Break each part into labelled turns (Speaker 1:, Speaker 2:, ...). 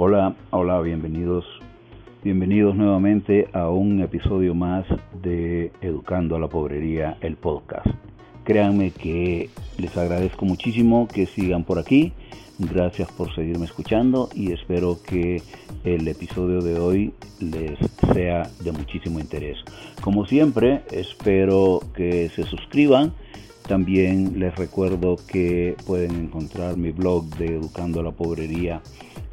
Speaker 1: Hola, hola, bienvenidos. Bienvenidos nuevamente a un episodio más de Educando a la Pobrería, el podcast. Créanme que les agradezco muchísimo que sigan por aquí. Gracias por seguirme escuchando y espero que el episodio de hoy les sea de muchísimo interés. Como siempre, espero que se suscriban. También les recuerdo que pueden encontrar mi blog de Educando a la Pobrería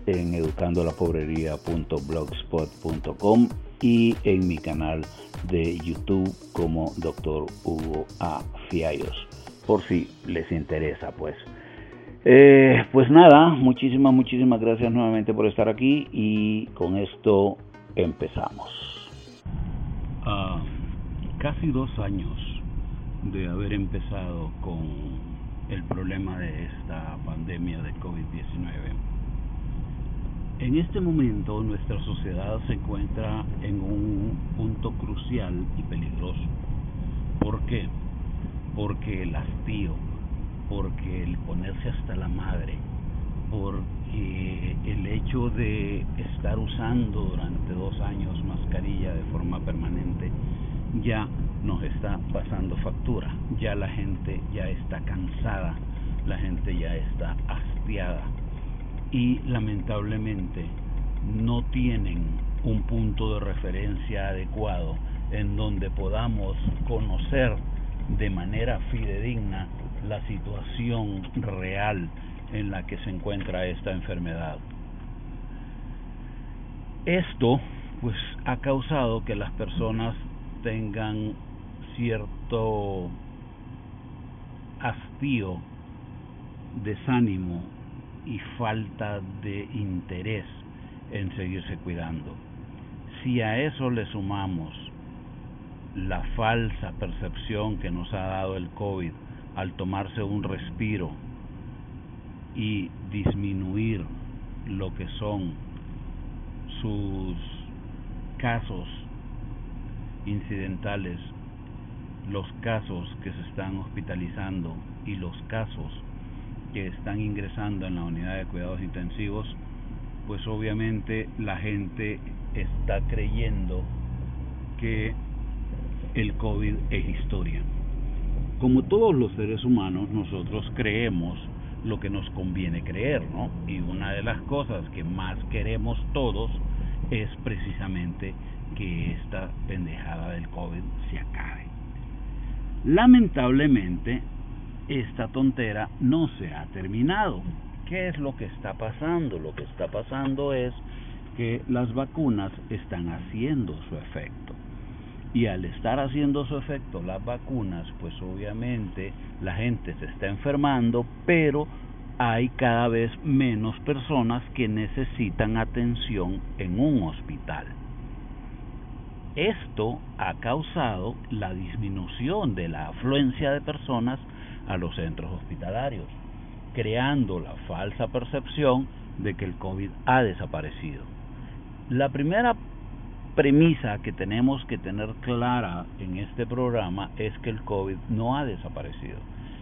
Speaker 1: en educandolapobrería.blogspot.com y en mi canal de YouTube como Dr. Hugo A. Fiallos, por si les interesa, pues. Eh, pues nada, muchísimas, muchísimas gracias nuevamente por estar aquí y con esto empezamos.
Speaker 2: Uh, casi dos años de haber empezado con el problema de esta pandemia de COVID-19 en este momento nuestra sociedad se encuentra en un punto crucial y peligroso. ¿Por qué? Porque el hastío, porque el ponerse hasta la madre, porque el hecho de estar usando durante dos años mascarilla de forma permanente ya nos está pasando factura, ya la gente ya está cansada, la gente ya está hastiada y lamentablemente no tienen un punto de referencia adecuado en donde podamos conocer de manera fidedigna la situación real en la que se encuentra esta enfermedad. Esto pues ha causado que las personas tengan cierto hastío, desánimo y falta de interés en seguirse cuidando. Si a eso le sumamos la falsa percepción que nos ha dado el COVID al tomarse un respiro y disminuir lo que son sus casos incidentales, los casos que se están hospitalizando y los casos que están ingresando en la unidad de cuidados intensivos, pues obviamente la gente está creyendo que el COVID es historia. Como todos los seres humanos, nosotros creemos lo que nos conviene creer, ¿no? Y una de las cosas que más queremos todos es precisamente que esta pendejada del COVID se acabe. Lamentablemente, esta tontera no se ha terminado. ¿Qué es lo que está pasando? Lo que está pasando es que las vacunas están haciendo su efecto. Y al estar haciendo su efecto las vacunas, pues obviamente la gente se está enfermando, pero hay cada vez menos personas que necesitan atención en un hospital. Esto ha causado la disminución de la afluencia de personas a los centros hospitalarios, creando la falsa percepción de que el COVID ha desaparecido. La primera premisa que tenemos que tener clara en este programa es que el COVID no ha desaparecido.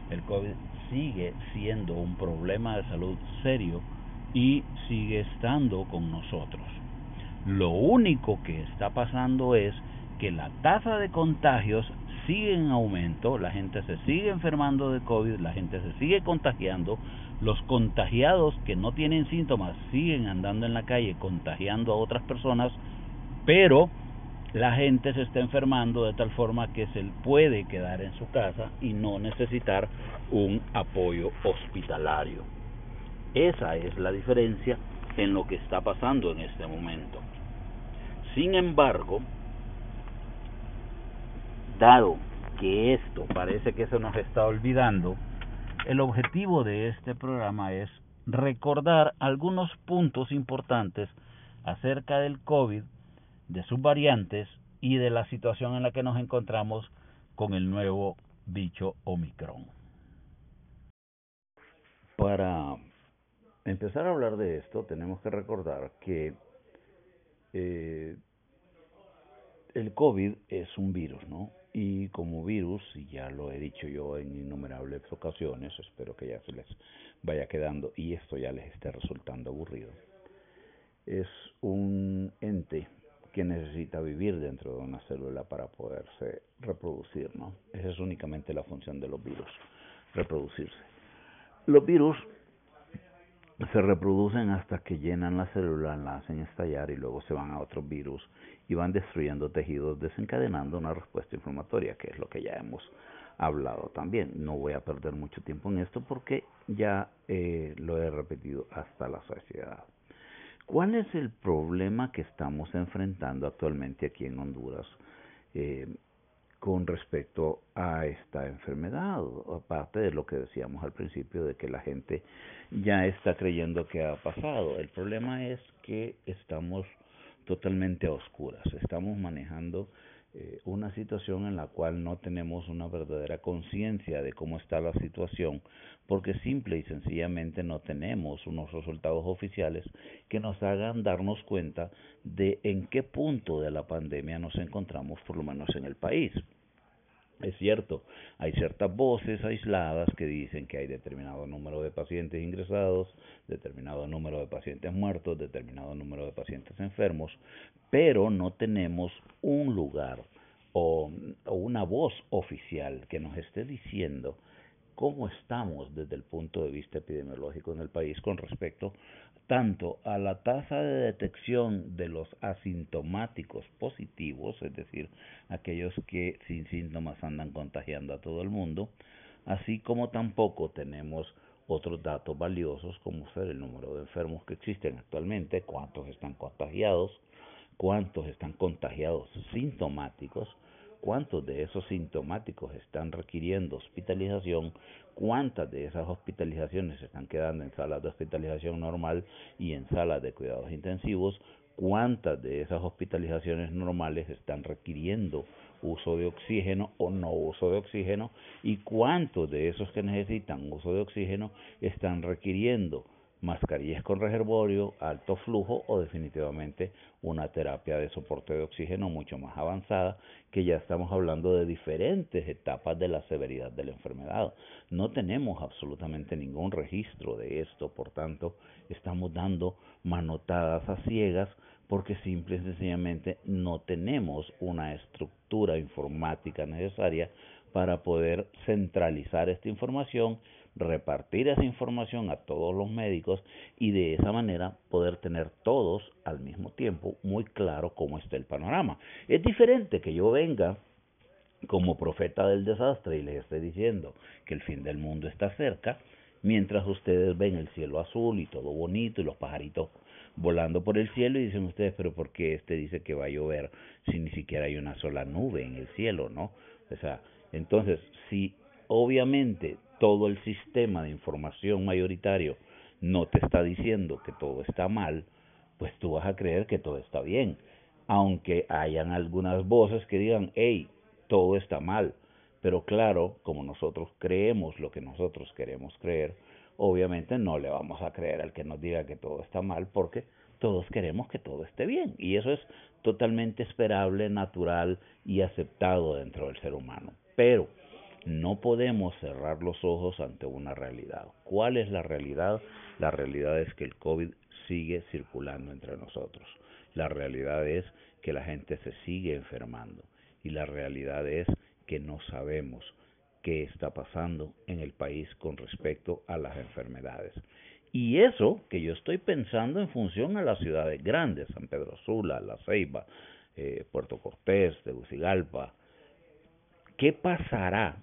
Speaker 2: El COVID sigue siendo un problema de salud serio y sigue estando con nosotros. Lo único que está pasando es que la tasa de contagios sigue en aumento, la gente se sigue enfermando de COVID, la gente se sigue contagiando, los contagiados que no tienen síntomas siguen andando en la calle contagiando a otras personas, pero la gente se está enfermando de tal forma que se puede quedar en su casa y no necesitar un apoyo hospitalario. Esa es la diferencia en lo que está pasando en este momento. Sin embargo, dado que esto parece que se nos está olvidando, el objetivo de este programa es recordar algunos puntos importantes acerca del COVID, de sus variantes y de la situación en la que nos encontramos con el nuevo bicho Omicron.
Speaker 1: Para empezar a hablar de esto, tenemos que recordar que eh, el COVID es un virus, ¿no? Y como virus, y ya lo he dicho yo en innumerables ocasiones, espero que ya se les vaya quedando y esto ya les esté resultando aburrido. es un ente que necesita vivir dentro de una célula para poderse reproducir, ¿no? Esa es únicamente la función de los virus, reproducirse. Los virus se reproducen hasta que llenan la célula, la hacen estallar y luego se van a otros virus y van destruyendo tejidos, desencadenando una respuesta inflamatoria, que es lo que ya hemos hablado también. No voy a perder mucho tiempo en esto porque ya eh, lo he repetido hasta la saciedad. ¿Cuál es el problema que estamos enfrentando actualmente aquí en Honduras eh, con respecto a esta enfermedad? Aparte de lo que decíamos al principio de que la gente ya está creyendo que ha pasado. El problema es que estamos totalmente a oscuras. Estamos manejando eh, una situación en la cual no tenemos una verdadera conciencia de cómo está la situación, porque simple y sencillamente no tenemos unos resultados oficiales que nos hagan darnos cuenta de en qué punto de la pandemia nos encontramos, por lo menos en el país. Es cierto, hay ciertas voces aisladas que dicen que hay determinado número de pacientes ingresados, determinado número de pacientes muertos, determinado número de pacientes enfermos, pero no tenemos un lugar o, una voz oficial que nos esté diciendo cómo estamos desde el punto de vista epidemiológico en el país con respecto tanto a la tasa de detección de los asintomáticos positivos, es decir, aquellos que sin síntomas andan contagiando a todo el mundo, así como tampoco tenemos otros datos valiosos como ser el número de enfermos que existen actualmente, cuántos están contagiados, cuántos están contagiados sintomáticos, cuántos de esos sintomáticos están requiriendo hospitalización, cuántas de esas hospitalizaciones se están quedando en salas de hospitalización normal y en salas de cuidados intensivos, cuántas de esas hospitalizaciones normales están requiriendo uso de oxígeno o no uso de oxígeno y cuántos de esos que necesitan uso de oxígeno están requiriendo mascarillas con reservorio, alto flujo o definitivamente una terapia de soporte de oxígeno mucho más avanzada, que ya estamos hablando de diferentes etapas de la severidad de la enfermedad. No tenemos absolutamente ningún registro de esto, por tanto, estamos dando manotadas a ciegas porque simple y sencillamente no tenemos una estructura informática necesaria para poder centralizar esta información repartir esa información a todos los médicos y de esa manera poder tener todos al mismo tiempo muy claro cómo está el panorama. Es diferente que yo venga como profeta del desastre y les esté diciendo que el fin del mundo está cerca, mientras ustedes ven el cielo azul y todo bonito y los pajaritos volando por el cielo y dicen ustedes, pero ¿por qué este dice que va a llover si ni siquiera hay una sola nube en el cielo, no? O sea, entonces, si obviamente todo el sistema de información mayoritario no te está diciendo que todo está mal, pues tú vas a creer que todo está bien. Aunque hayan algunas voces que digan, hey, todo está mal. Pero claro, como nosotros creemos lo que nosotros queremos creer, obviamente no le vamos a creer al que nos diga que todo está mal porque todos queremos que todo esté bien. Y eso es totalmente esperable, natural y aceptado dentro del ser humano. Pero no podemos cerrar los ojos ante una realidad. ¿Cuál es la realidad? La realidad es que el COVID sigue circulando entre nosotros. La realidad es que la gente se sigue enfermando. Y la realidad es que no sabemos qué está pasando en el país con respecto a las enfermedades. Y eso que yo estoy pensando en función a las ciudades grandes, San Pedro Sula, La Ceiba, eh, Puerto Cortés, Tegucigalpa, ¿qué pasará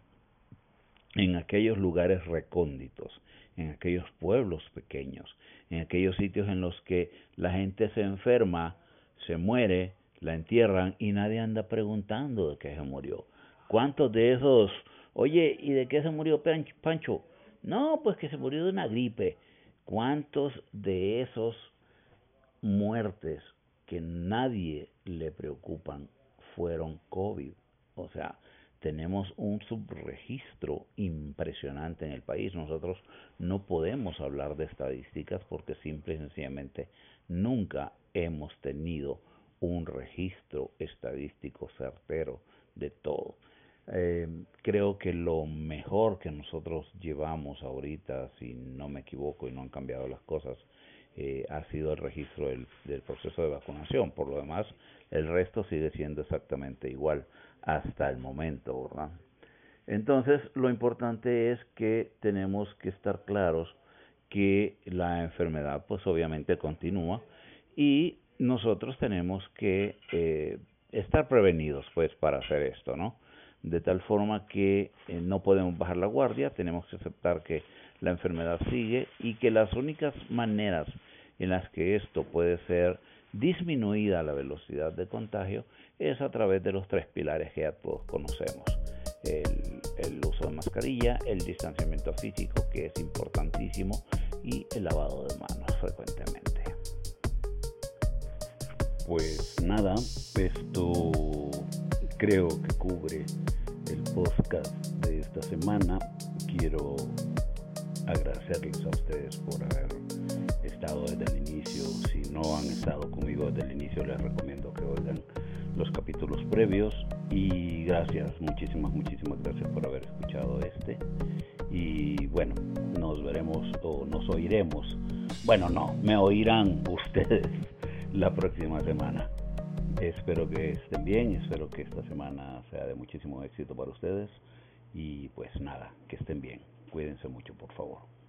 Speaker 1: en aquellos lugares recónditos, en aquellos pueblos pequeños, en aquellos sitios en los que la gente se enferma, se muere, la entierran y nadie anda preguntando de qué se murió. ¿Cuántos de esos, oye, ¿y de qué se murió Pancho? No, pues que se murió de una gripe. ¿Cuántos de esos muertes que nadie le preocupan fueron COVID? O sea, tenemos un subregistro impresionante en el país. Nosotros no podemos hablar de estadísticas porque simple y sencillamente nunca hemos tenido un registro estadístico certero de todo. Eh, creo que lo mejor que nosotros llevamos ahorita, si no me equivoco y no han cambiado las cosas, eh, ha sido el registro del, proceso de vacunación. Por lo demás, el resto sigue siendo exactamente igual hasta el momento, ¿verdad? Entonces, lo importante es que tenemos que estar claros que la enfermedad, pues obviamente continúa y nosotros tenemos que eh, estar prevenidos, pues, para hacer esto, ¿no? De tal forma que eh, no podemos bajar la guardia, tenemos que aceptar que la enfermedad sigue y que las únicas maneras en las que esto puede ser disminuida la velocidad de contagio es a través de los tres pilares que ya todos conocemos. El, uso de mascarilla, el distanciamiento físico, que es importantísimo, y el lavado de manos frecuentemente. Pues nada, esto creo que cubre el podcast de esta semana. Quiero agradecerles a ustedes por haber estado desde el inicio. Si no han estado conmigo desde el inicio, les recomiendo que oigan los capítulos previos. Y gracias, muchísimas, muchísimas gracias por haber escuchado este. Y bueno, nos veremos o nos oiremos. Bueno, no, me oirán ustedes la próxima semana. Espero que estén bien, espero que esta semana sea de muchísimo éxito para ustedes. Y pues nada, que estén bien. Cuídense mucho, por favor.